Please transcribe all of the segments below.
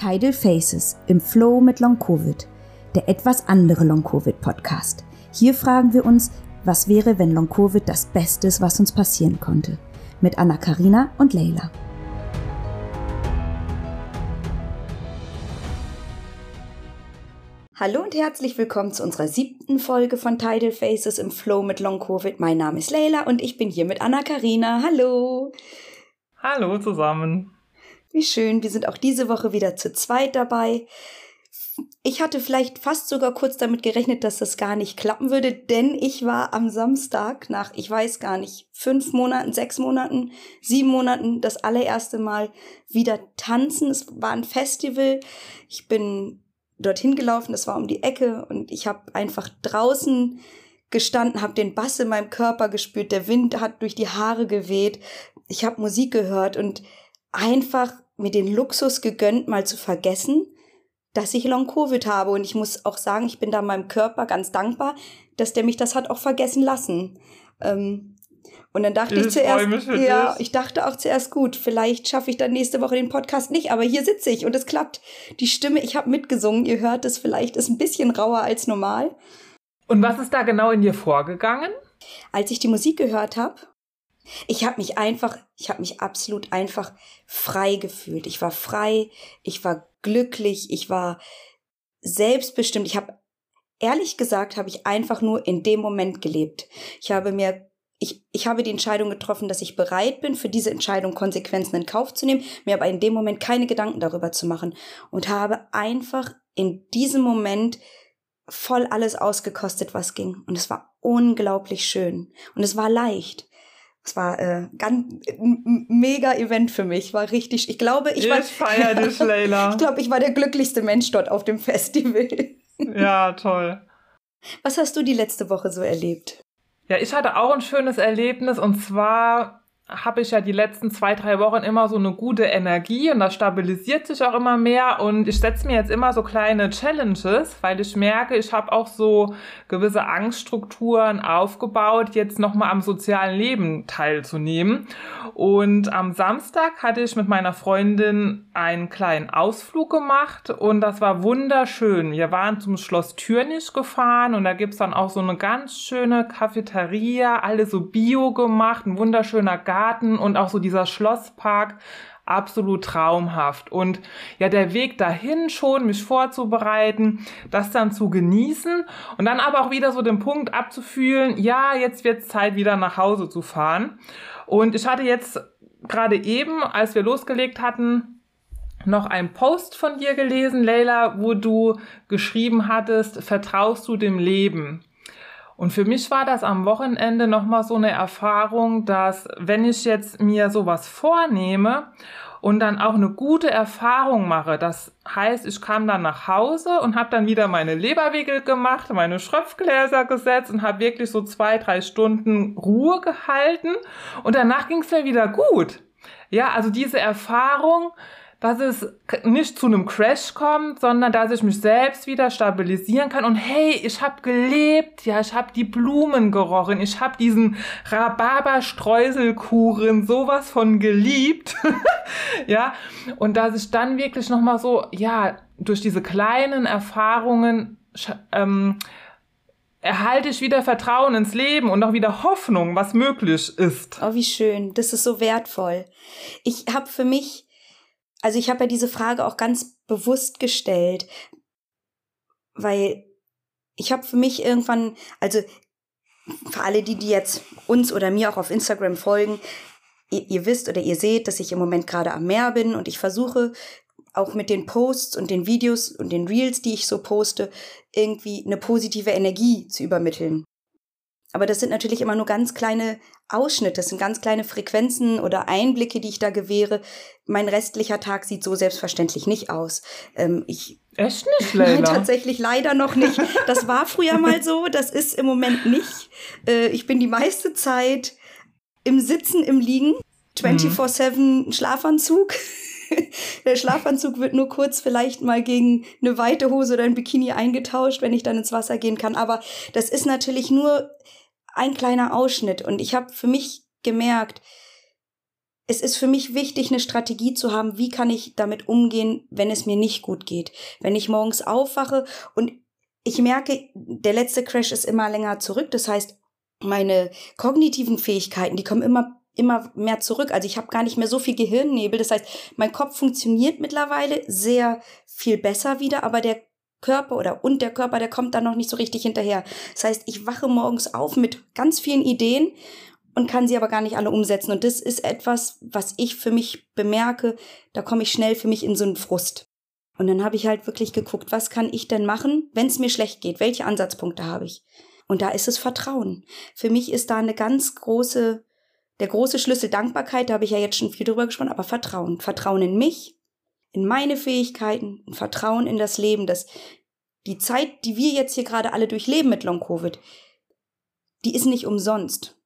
Tidal Faces im Flow mit Long Covid, der etwas andere Long Covid Podcast. Hier fragen wir uns, was wäre, wenn Long Covid das Beste ist, was uns passieren konnte? Mit Anna Karina und Leila. Hallo und herzlich willkommen zu unserer siebten Folge von Tidal Faces im Flow mit Long Covid. Mein Name ist Leila und ich bin hier mit Anna Karina. Hallo. Hallo zusammen. Wie schön, wir sind auch diese Woche wieder zu zweit dabei. Ich hatte vielleicht fast sogar kurz damit gerechnet, dass das gar nicht klappen würde, denn ich war am Samstag nach, ich weiß gar nicht, fünf Monaten, sechs Monaten, sieben Monaten das allererste Mal wieder tanzen. Es war ein Festival. Ich bin dorthin gelaufen, das war um die Ecke und ich habe einfach draußen gestanden, habe den Bass in meinem Körper gespürt, der Wind hat durch die Haare geweht, ich habe Musik gehört und einfach mir den Luxus gegönnt, mal zu vergessen, dass ich Long-Covid habe. Und ich muss auch sagen, ich bin da meinem Körper ganz dankbar, dass der mich das hat auch vergessen lassen. Ähm, und dann dachte ich, ich zuerst, ja, ich dachte auch zuerst, gut, vielleicht schaffe ich dann nächste Woche den Podcast nicht, aber hier sitze ich und es klappt. Die Stimme, ich habe mitgesungen, ihr hört es vielleicht, ist ein bisschen rauer als normal. Und was ist da genau in dir vorgegangen? Als ich die Musik gehört habe, ich habe mich einfach, ich habe mich absolut einfach frei gefühlt. Ich war frei, ich war glücklich, ich war selbstbestimmt. Ich habe ehrlich gesagt, habe ich einfach nur in dem Moment gelebt. Ich habe mir ich, ich habe die Entscheidung getroffen, dass ich bereit bin, für diese Entscheidung Konsequenzen in Kauf zu nehmen, mir aber in dem Moment keine Gedanken darüber zu machen und habe einfach in diesem Moment voll alles ausgekostet, was ging. Und es war unglaublich schön. Und es war leicht. Es war äh, ganz mega Event für mich. War richtig. Ich glaube, ich, war. Dich, Leila. ich glaube, ich war der glücklichste Mensch dort auf dem Festival. ja, toll. Was hast du die letzte Woche so erlebt? Ja, ich hatte auch ein schönes Erlebnis und zwar habe ich ja die letzten zwei, drei Wochen immer so eine gute Energie und das stabilisiert sich auch immer mehr und ich setze mir jetzt immer so kleine Challenges, weil ich merke, ich habe auch so gewisse Angststrukturen aufgebaut, jetzt nochmal am sozialen Leben teilzunehmen. Und am Samstag hatte ich mit meiner Freundin einen kleinen Ausflug gemacht und das war wunderschön. Wir waren zum Schloss Türnich gefahren und da gibt's dann auch so eine ganz schöne Cafeteria, alles so bio gemacht, ein wunderschöner Garten Garten und auch so dieser Schlosspark absolut traumhaft. Und ja, der Weg dahin schon, mich vorzubereiten, das dann zu genießen und dann aber auch wieder so den Punkt abzufühlen, ja, jetzt wird Zeit, wieder nach Hause zu fahren. Und ich hatte jetzt gerade eben, als wir losgelegt hatten, noch einen Post von dir gelesen, Leila, wo du geschrieben hattest, vertraust du dem Leben? Und für mich war das am Wochenende nochmal so eine Erfahrung, dass wenn ich jetzt mir sowas vornehme und dann auch eine gute Erfahrung mache, das heißt, ich kam dann nach Hause und habe dann wieder meine Leberwickel gemacht, meine Schröpfgläser gesetzt und habe wirklich so zwei, drei Stunden Ruhe gehalten und danach ging es mir wieder gut. Ja, also diese Erfahrung, dass es nicht zu einem Crash kommt, sondern dass ich mich selbst wieder stabilisieren kann und hey, ich habe gelebt, ja, ich habe die Blumen gerochen, ich habe diesen Rhabarber-Streuselkuchen sowas von geliebt, ja, und dass ich dann wirklich nochmal so, ja, durch diese kleinen Erfahrungen ähm, erhalte ich wieder Vertrauen ins Leben und auch wieder Hoffnung, was möglich ist. Oh, wie schön. Das ist so wertvoll. Ich habe für mich also ich habe ja diese Frage auch ganz bewusst gestellt, weil ich habe für mich irgendwann, also für alle die, die jetzt uns oder mir auch auf Instagram folgen, ihr, ihr wisst oder ihr seht, dass ich im Moment gerade am Meer bin und ich versuche auch mit den Posts und den Videos und den Reels, die ich so poste, irgendwie eine positive Energie zu übermitteln. Aber das sind natürlich immer nur ganz kleine Ausschnitte, das sind ganz kleine Frequenzen oder Einblicke, die ich da gewähre. Mein restlicher Tag sieht so selbstverständlich nicht aus. Ähm, ich Echt nicht, Leila? Nein, tatsächlich leider noch nicht. Das war früher mal so, das ist im Moment nicht. Äh, ich bin die meiste Zeit im Sitzen, im Liegen, 24-7 Schlafanzug. Der Schlafanzug wird nur kurz vielleicht mal gegen eine weite Hose oder ein Bikini eingetauscht, wenn ich dann ins Wasser gehen kann. Aber das ist natürlich nur ein kleiner Ausschnitt. Und ich habe für mich gemerkt, es ist für mich wichtig, eine Strategie zu haben, wie kann ich damit umgehen, wenn es mir nicht gut geht. Wenn ich morgens aufwache und ich merke, der letzte Crash ist immer länger zurück. Das heißt, meine kognitiven Fähigkeiten, die kommen immer immer mehr zurück. Also ich habe gar nicht mehr so viel Gehirnnebel. Das heißt, mein Kopf funktioniert mittlerweile sehr viel besser wieder, aber der Körper oder und der Körper, der kommt dann noch nicht so richtig hinterher. Das heißt, ich wache morgens auf mit ganz vielen Ideen und kann sie aber gar nicht alle umsetzen. Und das ist etwas, was ich für mich bemerke, da komme ich schnell für mich in so einen Frust. Und dann habe ich halt wirklich geguckt, was kann ich denn machen, wenn es mir schlecht geht? Welche Ansatzpunkte habe ich? Und da ist es Vertrauen. Für mich ist da eine ganz große, der große Schlüssel Dankbarkeit, da habe ich ja jetzt schon viel drüber gesprochen, aber Vertrauen. Vertrauen in mich, in meine Fähigkeiten, Vertrauen in das Leben, dass die Zeit, die wir jetzt hier gerade alle durchleben mit Long Covid, die ist nicht umsonst.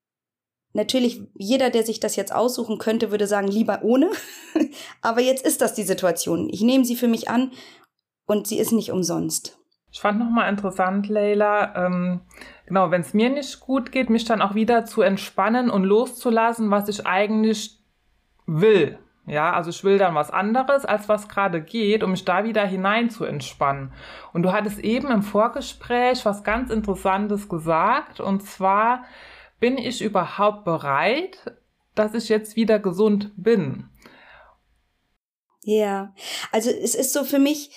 Natürlich, jeder, der sich das jetzt aussuchen könnte, würde sagen, lieber ohne. Aber jetzt ist das die Situation. Ich nehme sie für mich an und sie ist nicht umsonst. Ich fand nochmal interessant, Leila, ähm, genau, wenn es mir nicht gut geht, mich dann auch wieder zu entspannen und loszulassen, was ich eigentlich will. Ja, also ich will dann was anderes, als was gerade geht, um mich da wieder hinein zu entspannen. Und du hattest eben im Vorgespräch was ganz Interessantes gesagt, und zwar, bin ich überhaupt bereit, dass ich jetzt wieder gesund bin? Ja, also es ist so für mich,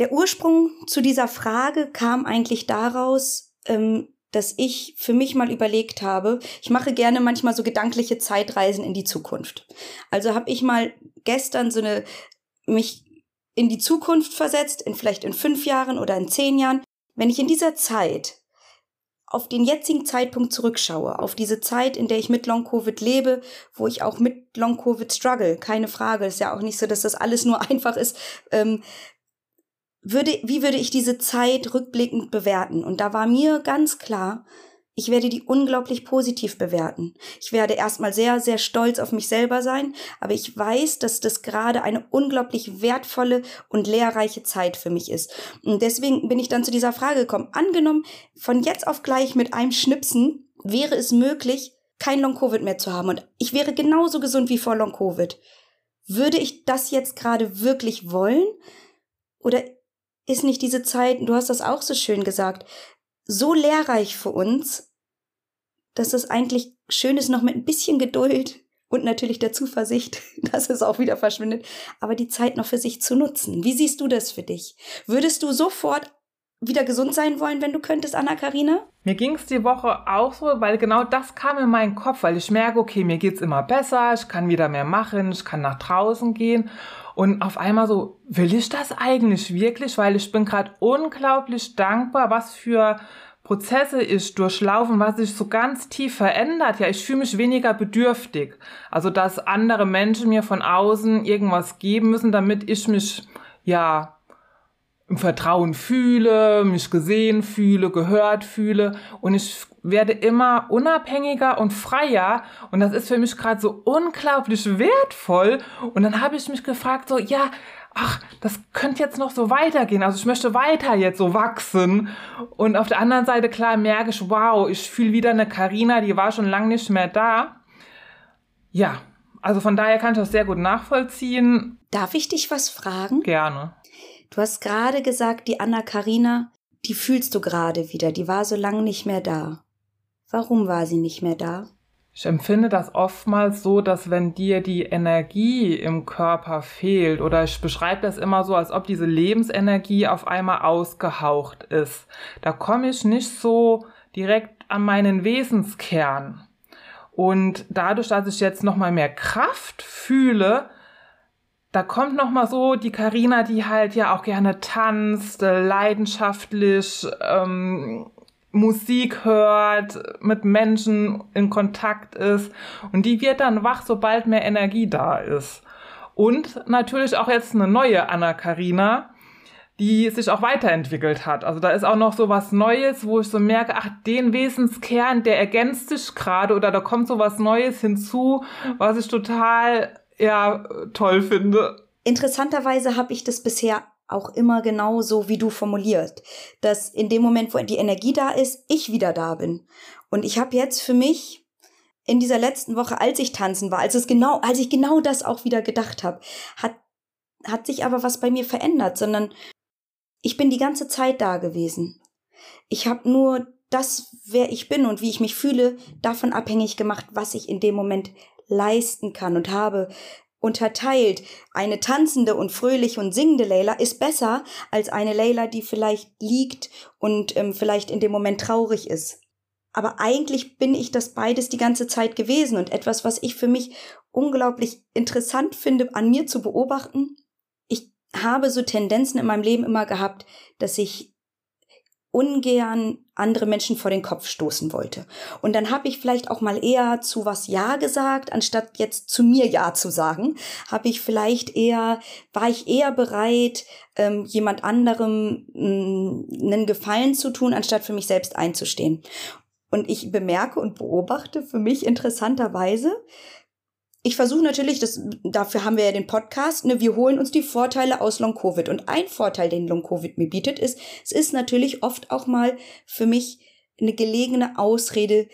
der Ursprung zu dieser Frage kam eigentlich daraus, ähm, dass ich für mich mal überlegt habe, ich mache gerne manchmal so gedankliche Zeitreisen in die Zukunft. Also habe ich mal gestern so eine mich in die Zukunft versetzt, in vielleicht in fünf Jahren oder in zehn Jahren. Wenn ich in dieser Zeit auf den jetzigen Zeitpunkt zurückschaue, auf diese Zeit, in der ich mit Long-Covid lebe, wo ich auch mit Long-Covid struggle, keine Frage, ist ja auch nicht so, dass das alles nur einfach ist, ähm, würde, wie würde ich diese Zeit rückblickend bewerten? Und da war mir ganz klar, ich werde die unglaublich positiv bewerten. Ich werde erstmal sehr, sehr stolz auf mich selber sein, aber ich weiß, dass das gerade eine unglaublich wertvolle und lehrreiche Zeit für mich ist. Und deswegen bin ich dann zu dieser Frage gekommen. Angenommen, von jetzt auf gleich mit einem Schnipsen wäre es möglich, kein Long-Covid mehr zu haben und ich wäre genauso gesund wie vor Long-Covid. Würde ich das jetzt gerade wirklich wollen? Oder ist nicht diese Zeit, du hast das auch so schön gesagt, so lehrreich für uns, dass es eigentlich schön ist, noch mit ein bisschen Geduld und natürlich der Zuversicht, dass es auch wieder verschwindet, aber die Zeit noch für sich zu nutzen. Wie siehst du das für dich? Würdest du sofort wieder gesund sein wollen, wenn du könntest, Anna-Karina? Mir ging es die Woche auch so, weil genau das kam in meinen Kopf, weil ich merke, okay, mir geht's immer besser, ich kann wieder mehr machen, ich kann nach draußen gehen und auf einmal so, will ich das eigentlich wirklich? Weil ich bin gerade unglaublich dankbar, was für Prozesse ich durchlaufen, was sich so ganz tief verändert. Ja, ich fühle mich weniger bedürftig. Also, dass andere Menschen mir von außen irgendwas geben müssen, damit ich mich, ja, im Vertrauen fühle, mich gesehen fühle, gehört fühle. Und ich werde immer unabhängiger und freier. Und das ist für mich gerade so unglaublich wertvoll. Und dann habe ich mich gefragt so ja ach das könnte jetzt noch so weitergehen. Also ich möchte weiter jetzt so wachsen. Und auf der anderen Seite klar merke ich wow ich fühle wieder eine Karina die war schon lange nicht mehr da. Ja also von daher kann ich das sehr gut nachvollziehen. Darf ich dich was fragen? Gerne Du hast gerade gesagt, die Anna Karina, die fühlst du gerade wieder, die war so lange nicht mehr da. Warum war sie nicht mehr da? Ich empfinde das oftmals so, dass wenn dir die Energie im Körper fehlt, oder ich beschreibe das immer so, als ob diese Lebensenergie auf einmal ausgehaucht ist, da komme ich nicht so direkt an meinen Wesenskern. Und dadurch, dass ich jetzt nochmal mehr Kraft fühle, da kommt noch mal so die Karina, die halt ja auch gerne tanzt, äh, leidenschaftlich ähm, Musik hört, mit Menschen in Kontakt ist und die wird dann wach, sobald mehr Energie da ist. Und natürlich auch jetzt eine neue Anna Karina, die sich auch weiterentwickelt hat. Also da ist auch noch so was Neues, wo ich so merke, ach, den Wesenskern, der ergänzt sich gerade oder da kommt so was Neues hinzu, was ich total ja toll finde. Interessanterweise habe ich das bisher auch immer genau so wie du formuliert, dass in dem Moment, wo die Energie da ist, ich wieder da bin. Und ich habe jetzt für mich in dieser letzten Woche, als ich tanzen war, als es genau, als ich genau das auch wieder gedacht habe, hat, hat sich aber was bei mir verändert, sondern ich bin die ganze Zeit da gewesen. Ich habe nur das, wer ich bin und wie ich mich fühle, davon abhängig gemacht, was ich in dem Moment leisten kann und habe unterteilt. Eine tanzende und fröhliche und singende Leila ist besser als eine Leila, die vielleicht liegt und ähm, vielleicht in dem Moment traurig ist. Aber eigentlich bin ich das beides die ganze Zeit gewesen und etwas, was ich für mich unglaublich interessant finde, an mir zu beobachten. Ich habe so Tendenzen in meinem Leben immer gehabt, dass ich ungern andere Menschen vor den Kopf stoßen wollte. Und dann habe ich vielleicht auch mal eher zu was Ja gesagt, anstatt jetzt zu mir Ja zu sagen, habe ich vielleicht eher, war ich eher bereit, ähm, jemand anderem mh, mm, einen Gefallen zu tun, anstatt für mich selbst einzustehen. Und ich bemerke und beobachte für mich interessanterweise, ich versuche natürlich, das, dafür haben wir ja den Podcast, ne, wir holen uns die Vorteile aus Long Covid. Und ein Vorteil, den Long Covid mir bietet, ist, es ist natürlich oft auch mal für mich eine gelegene Ausrede,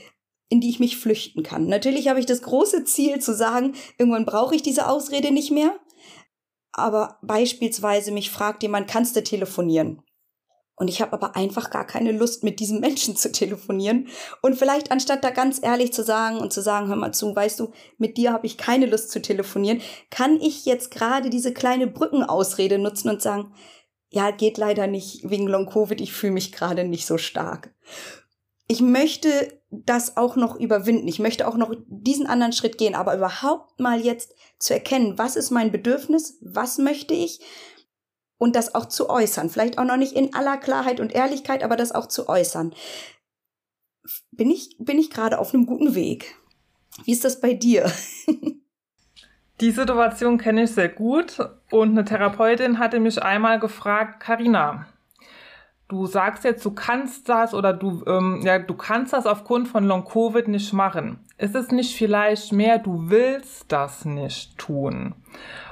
in die ich mich flüchten kann. Natürlich habe ich das große Ziel zu sagen, irgendwann brauche ich diese Ausrede nicht mehr. Aber beispielsweise mich fragt jemand, kannst du telefonieren? Und ich habe aber einfach gar keine Lust, mit diesem Menschen zu telefonieren. Und vielleicht anstatt da ganz ehrlich zu sagen und zu sagen, hör mal zu, weißt du, mit dir habe ich keine Lust zu telefonieren, kann ich jetzt gerade diese kleine Brückenausrede nutzen und sagen, ja, geht leider nicht wegen Long Covid, ich fühle mich gerade nicht so stark. Ich möchte das auch noch überwinden. Ich möchte auch noch diesen anderen Schritt gehen, aber überhaupt mal jetzt zu erkennen, was ist mein Bedürfnis, was möchte ich und das auch zu äußern. Vielleicht auch noch nicht in aller Klarheit und Ehrlichkeit, aber das auch zu äußern. Bin ich, bin ich gerade auf einem guten Weg? Wie ist das bei dir? Die Situation kenne ich sehr gut und eine Therapeutin hatte mich einmal gefragt, Karina, du sagst jetzt, du kannst das oder du, ähm, ja, du kannst das aufgrund von Long Covid nicht machen. Ist es nicht vielleicht mehr, du willst das nicht tun?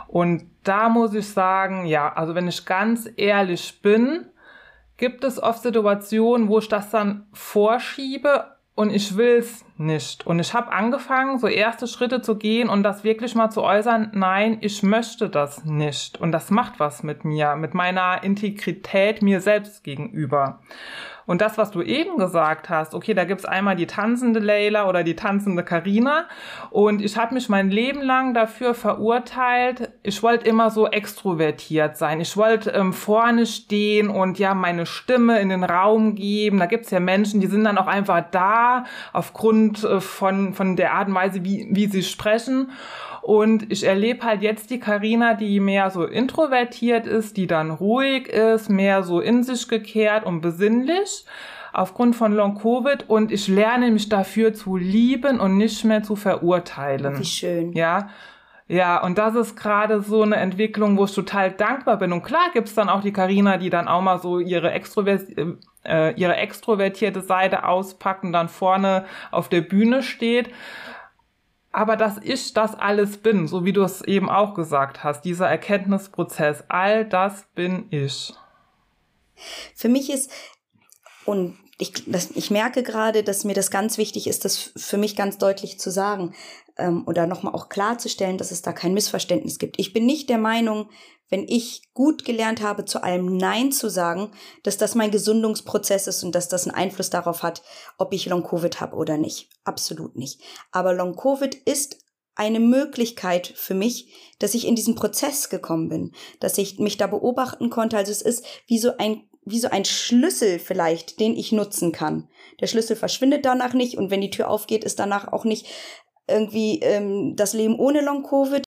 Und da muss ich sagen, ja, also wenn ich ganz ehrlich bin, gibt es oft Situationen, wo ich das dann vorschiebe und ich will's nicht. Und ich habe angefangen, so erste Schritte zu gehen und das wirklich mal zu äußern, nein, ich möchte das nicht. Und das macht was mit mir, mit meiner Integrität mir selbst gegenüber. Und das, was du eben gesagt hast, okay, da gibt's einmal die tanzende Leila oder die tanzende Karina. Und ich habe mich mein Leben lang dafür verurteilt, ich wollte immer so extrovertiert sein. Ich wollte ähm, vorne stehen und ja meine Stimme in den Raum geben. Da gibt's ja Menschen, die sind dann auch einfach da aufgrund äh, von, von der Art und Weise, wie, wie sie sprechen. Und ich erlebe halt jetzt die Karina, die mehr so introvertiert ist, die dann ruhig ist, mehr so in sich gekehrt und besinnlich aufgrund von Long Covid und ich lerne mich dafür zu lieben und nicht mehr zu verurteilen. Wie schön. Ja. Ja, und das ist gerade so eine Entwicklung, wo ich total dankbar bin. Und klar gibt's dann auch die Karina, die dann auch mal so ihre, Extrovert äh, ihre extrovertierte Seite auspackt und dann vorne auf der Bühne steht aber dass ich das alles bin, so wie du es eben auch gesagt hast, dieser Erkenntnisprozess, all das bin ich. Für mich ist, und ich, das, ich merke gerade, dass mir das ganz wichtig ist, das für mich ganz deutlich zu sagen ähm, oder nochmal auch klarzustellen, dass es da kein Missverständnis gibt. Ich bin nicht der Meinung, wenn ich gut gelernt habe, zu allem Nein zu sagen, dass das mein Gesundungsprozess ist und dass das einen Einfluss darauf hat, ob ich Long-Covid habe oder nicht. Absolut nicht. Aber Long-Covid ist eine Möglichkeit für mich, dass ich in diesen Prozess gekommen bin, dass ich mich da beobachten konnte. Also es ist wie so ein wie so ein Schlüssel vielleicht, den ich nutzen kann. Der Schlüssel verschwindet danach nicht und wenn die Tür aufgeht, ist danach auch nicht irgendwie ähm, das Leben ohne Long-Covid,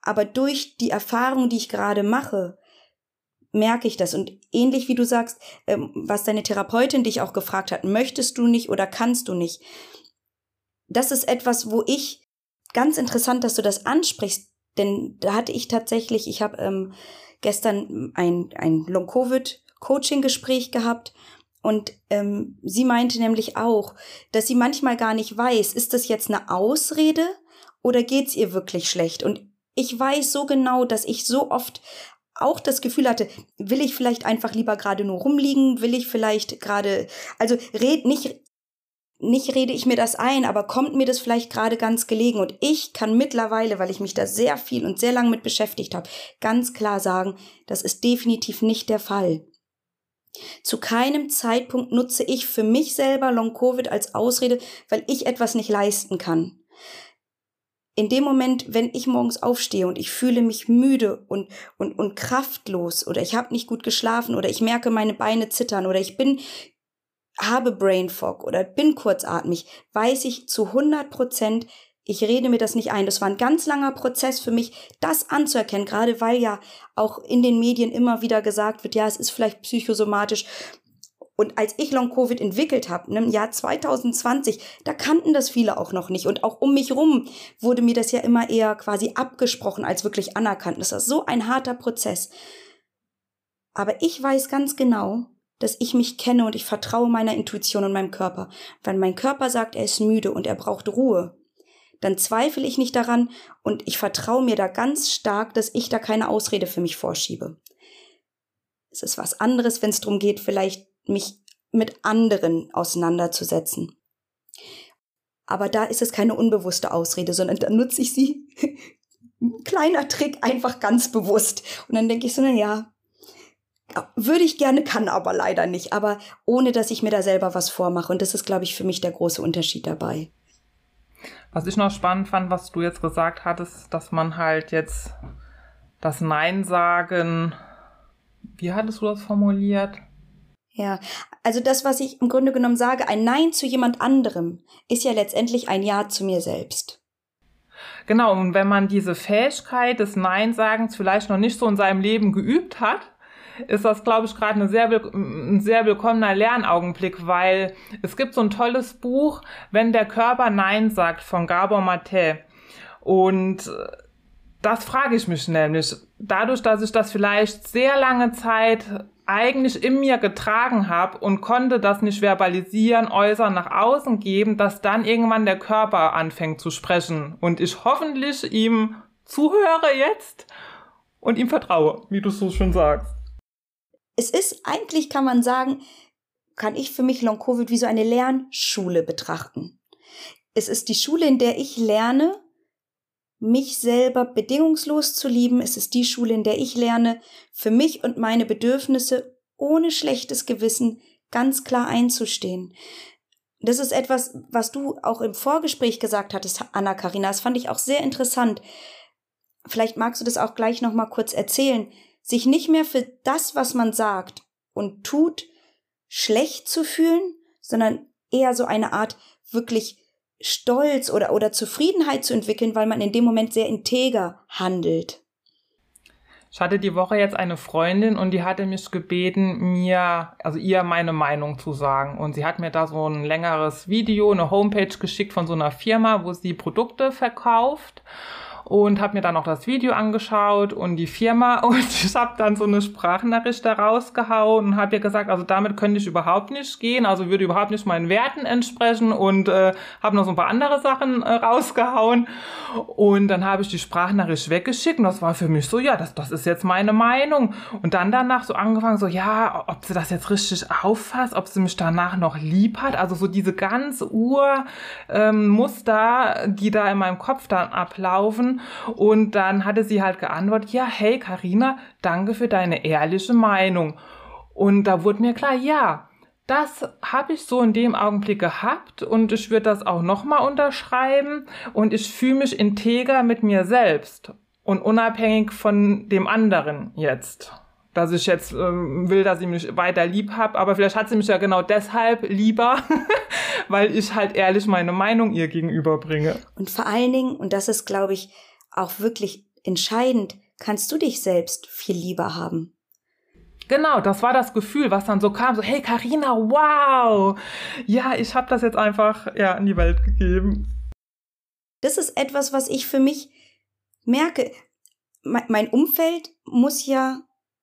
aber durch die Erfahrung, die ich gerade mache, merke ich das. Und ähnlich wie du sagst, ähm, was deine Therapeutin dich auch gefragt hat, möchtest du nicht oder kannst du nicht? Das ist etwas, wo ich ganz interessant, dass du das ansprichst, denn da hatte ich tatsächlich, ich habe ähm, gestern ein, ein Long-Covid-Coaching-Gespräch gehabt und ähm, sie meinte nämlich auch, dass sie manchmal gar nicht weiß, ist das jetzt eine Ausrede oder geht's ihr wirklich schlecht? Und ich weiß so genau, dass ich so oft auch das Gefühl hatte, will ich vielleicht einfach lieber gerade nur rumliegen, will ich vielleicht gerade, also red nicht, nicht rede ich mir das ein, aber kommt mir das vielleicht gerade ganz gelegen. Und ich kann mittlerweile, weil ich mich da sehr viel und sehr lange mit beschäftigt habe, ganz klar sagen, das ist definitiv nicht der Fall. Zu keinem Zeitpunkt nutze ich für mich selber Long-Covid als Ausrede, weil ich etwas nicht leisten kann. In dem Moment, wenn ich morgens aufstehe und ich fühle mich müde und, und, und kraftlos oder ich habe nicht gut geschlafen oder ich merke meine Beine zittern oder ich bin habe Brain Fog oder bin kurzatmig, weiß ich zu 100 Prozent, ich rede mir das nicht ein. Das war ein ganz langer Prozess für mich, das anzuerkennen, gerade weil ja auch in den Medien immer wieder gesagt wird, ja, es ist vielleicht psychosomatisch. Und als ich Long Covid entwickelt habe, im Jahr 2020, da kannten das viele auch noch nicht. Und auch um mich rum wurde mir das ja immer eher quasi abgesprochen als wirklich anerkannt. Das war so ein harter Prozess. Aber ich weiß ganz genau, dass ich mich kenne und ich vertraue meiner Intuition und meinem Körper. Wenn mein Körper sagt, er ist müde und er braucht Ruhe, dann zweifle ich nicht daran und ich vertraue mir da ganz stark, dass ich da keine Ausrede für mich vorschiebe. Es ist was anderes, wenn es darum geht, vielleicht mich mit anderen auseinanderzusetzen. Aber da ist es keine unbewusste Ausrede, sondern da nutze ich sie. Kleiner Trick, einfach ganz bewusst. Und dann denke ich so, na ja, würde ich gerne, kann aber leider nicht. Aber ohne, dass ich mir da selber was vormache. Und das ist, glaube ich, für mich der große Unterschied dabei. Was ich noch spannend fand, was du jetzt gesagt hattest, dass man halt jetzt das Nein sagen, wie hattest du das formuliert? Ja, also das, was ich im Grunde genommen sage, ein Nein zu jemand anderem, ist ja letztendlich ein Ja zu mir selbst. Genau, und wenn man diese Fähigkeit des Nein-Sagens vielleicht noch nicht so in seinem Leben geübt hat, ist das, glaube ich, gerade sehr ein sehr willkommener Lernaugenblick, weil es gibt so ein tolles Buch, Wenn der Körper Nein sagt, von Gabor Mate. Und das frage ich mich nämlich. Dadurch, dass ich das vielleicht sehr lange Zeit eigentlich in mir getragen habe und konnte das nicht verbalisieren, äußern, nach außen geben, dass dann irgendwann der Körper anfängt zu sprechen und ich hoffentlich ihm zuhöre jetzt und ihm vertraue, wie du so schön sagst es ist eigentlich, kann man sagen, kann ich für mich Long Covid wie so eine Lernschule betrachten. Es ist die Schule, in der ich lerne, mich selber bedingungslos zu lieben. Es ist die Schule, in der ich lerne, für mich und meine Bedürfnisse ohne schlechtes Gewissen ganz klar einzustehen. Das ist etwas, was du auch im Vorgespräch gesagt hattest, Anna Karina. Das fand ich auch sehr interessant. Vielleicht magst du das auch gleich noch mal kurz erzählen sich nicht mehr für das, was man sagt und tut, schlecht zu fühlen, sondern eher so eine Art wirklich Stolz oder, oder Zufriedenheit zu entwickeln, weil man in dem Moment sehr integer handelt. Ich hatte die Woche jetzt eine Freundin und die hatte mich gebeten, mir, also ihr meine Meinung zu sagen. Und sie hat mir da so ein längeres Video, eine Homepage geschickt von so einer Firma, wo sie Produkte verkauft und habe mir dann auch das Video angeschaut und die Firma. Und ich habe dann so eine Sprachnachricht da rausgehauen und habe ihr gesagt, also damit könnte ich überhaupt nicht gehen, also würde überhaupt nicht meinen Werten entsprechen und äh, habe noch so ein paar andere Sachen äh, rausgehauen. Und dann habe ich die Sprachnachricht weggeschickt und das war für mich so, ja, das, das ist jetzt meine Meinung. Und dann danach so angefangen, so ja, ob sie das jetzt richtig auffasst, ob sie mich danach noch lieb hat, also so diese ganz Urmuster, ähm, die da in meinem Kopf dann ablaufen und dann hatte sie halt geantwortet, ja, hey Karina, danke für deine ehrliche Meinung. Und da wurde mir klar, ja, das habe ich so in dem Augenblick gehabt und ich würde das auch nochmal unterschreiben und ich fühle mich integer mit mir selbst und unabhängig von dem anderen jetzt dass ich jetzt ähm, will, dass sie mich weiter lieb hat, aber vielleicht hat sie mich ja genau deshalb lieber, weil ich halt ehrlich meine Meinung ihr gegenüber bringe. Und vor allen Dingen, und das ist, glaube ich, auch wirklich entscheidend, kannst du dich selbst viel lieber haben. Genau, das war das Gefühl, was dann so kam, so hey Karina, wow, ja, ich habe das jetzt einfach ja in die Welt gegeben. Das ist etwas, was ich für mich merke. Mein Umfeld muss ja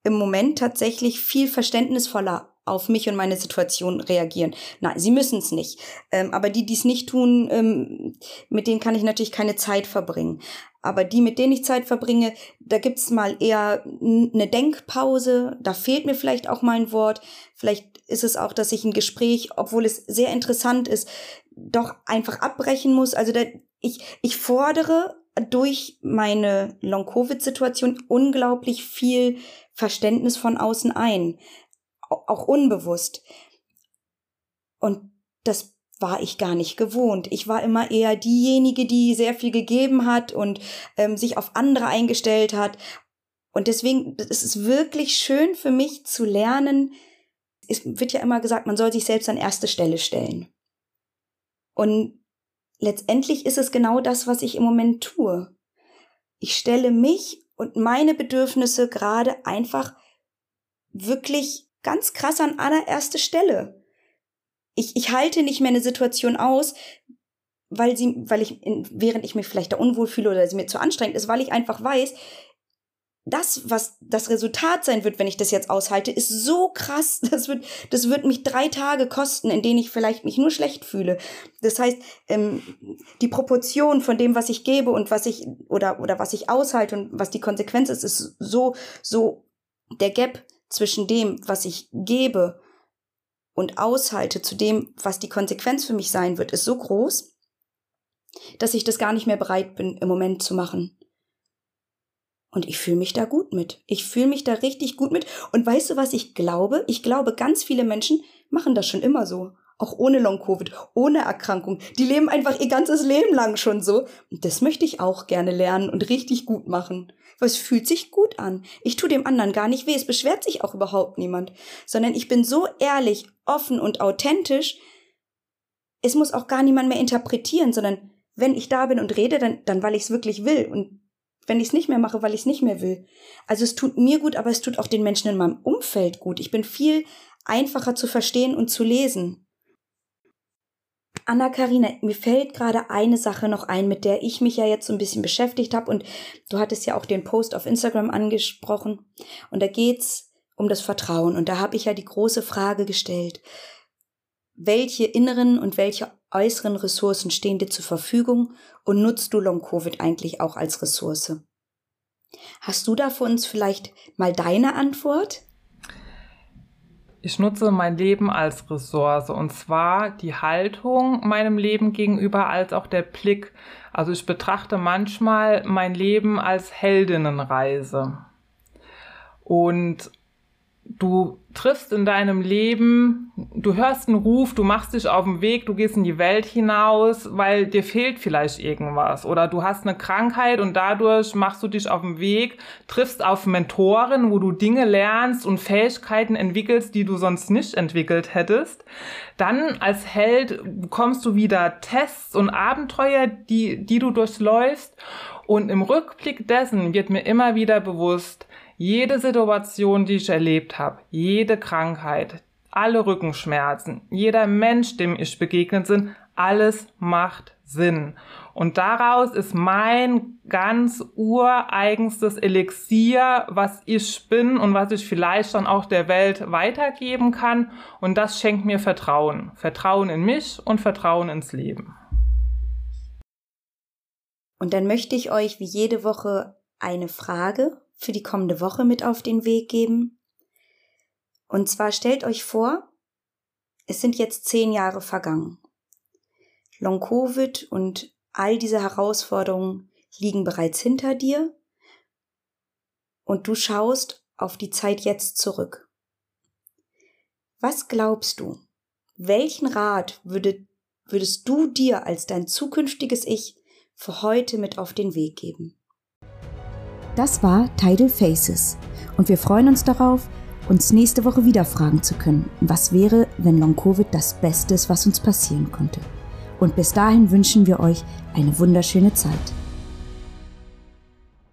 im Moment tatsächlich viel verständnisvoller auf mich und meine Situation reagieren. Nein, sie müssen es nicht. Ähm, aber die, die es nicht tun, ähm, mit denen kann ich natürlich keine Zeit verbringen. Aber die, mit denen ich Zeit verbringe, da gibt's mal eher eine Denkpause, da fehlt mir vielleicht auch mal ein Wort. Vielleicht ist es auch, dass ich ein Gespräch, obwohl es sehr interessant ist, doch einfach abbrechen muss. Also da, ich, ich fordere durch meine Long-Covid-Situation unglaublich viel Verständnis von außen ein. Auch unbewusst. Und das war ich gar nicht gewohnt. Ich war immer eher diejenige, die sehr viel gegeben hat und ähm, sich auf andere eingestellt hat. Und deswegen es ist es wirklich schön für mich zu lernen. Es wird ja immer gesagt, man soll sich selbst an erste Stelle stellen. Und letztendlich ist es genau das, was ich im Moment tue. Ich stelle mich und meine Bedürfnisse gerade einfach wirklich ganz krass an allererste Stelle. Ich, ich halte nicht mehr eine Situation aus, weil sie, weil ich, während ich mich vielleicht da unwohl fühle oder sie mir zu anstrengend ist, weil ich einfach weiß, das, was das Resultat sein wird, wenn ich das jetzt aushalte, ist so krass. Das wird, das wird mich drei Tage kosten, in denen ich vielleicht mich nur schlecht fühle. Das heißt, ähm, die Proportion von dem, was ich gebe und was ich oder oder was ich aushalte und was die Konsequenz ist, ist so so der Gap zwischen dem, was ich gebe und aushalte zu dem, was die Konsequenz für mich sein wird, ist so groß, dass ich das gar nicht mehr bereit bin, im Moment zu machen. Und ich fühle mich da gut mit. Ich fühle mich da richtig gut mit. Und weißt du, was ich glaube? Ich glaube, ganz viele Menschen machen das schon immer so. Auch ohne Long-Covid, ohne Erkrankung. Die leben einfach ihr ganzes Leben lang schon so. Und das möchte ich auch gerne lernen und richtig gut machen weil es fühlt sich gut an. Ich tue dem anderen gar nicht weh, es beschwert sich auch überhaupt niemand, sondern ich bin so ehrlich, offen und authentisch, es muss auch gar niemand mehr interpretieren, sondern wenn ich da bin und rede, dann, dann weil ich es wirklich will und wenn ich es nicht mehr mache, weil ich es nicht mehr will. Also es tut mir gut, aber es tut auch den Menschen in meinem Umfeld gut. Ich bin viel einfacher zu verstehen und zu lesen. Anna-Karina, mir fällt gerade eine Sache noch ein, mit der ich mich ja jetzt so ein bisschen beschäftigt habe und du hattest ja auch den Post auf Instagram angesprochen und da geht's um das Vertrauen und da habe ich ja die große Frage gestellt, welche inneren und welche äußeren Ressourcen stehen dir zur Verfügung und nutzt du Long-Covid eigentlich auch als Ressource? Hast du da für uns vielleicht mal deine Antwort? Ich nutze mein Leben als Ressource und zwar die Haltung meinem Leben gegenüber als auch der Blick. Also ich betrachte manchmal mein Leben als Heldinnenreise. Und du triffst in deinem Leben, du hörst einen Ruf, du machst dich auf den Weg, du gehst in die Welt hinaus, weil dir fehlt vielleicht irgendwas oder du hast eine Krankheit und dadurch machst du dich auf den Weg, triffst auf Mentoren, wo du Dinge lernst und Fähigkeiten entwickelst, die du sonst nicht entwickelt hättest. Dann als Held bekommst du wieder Tests und Abenteuer, die, die du durchläufst und im Rückblick dessen wird mir immer wieder bewusst, jede Situation, die ich erlebt habe, jede Krankheit, alle Rückenschmerzen, jeder Mensch, dem ich begegnet bin, alles macht Sinn. Und daraus ist mein ganz ureigenstes Elixier, was ich bin und was ich vielleicht dann auch der Welt weitergeben kann. Und das schenkt mir Vertrauen. Vertrauen in mich und Vertrauen ins Leben. Und dann möchte ich euch wie jede Woche eine Frage für die kommende Woche mit auf den Weg geben. Und zwar stellt euch vor, es sind jetzt zehn Jahre vergangen. Long Covid und all diese Herausforderungen liegen bereits hinter dir und du schaust auf die Zeit jetzt zurück. Was glaubst du? Welchen Rat würde, würdest du dir als dein zukünftiges Ich für heute mit auf den Weg geben? Das war Tidal Faces und wir freuen uns darauf, uns nächste Woche wieder fragen zu können, was wäre, wenn Long Covid das Beste ist, was uns passieren konnte. Und bis dahin wünschen wir euch eine wunderschöne Zeit.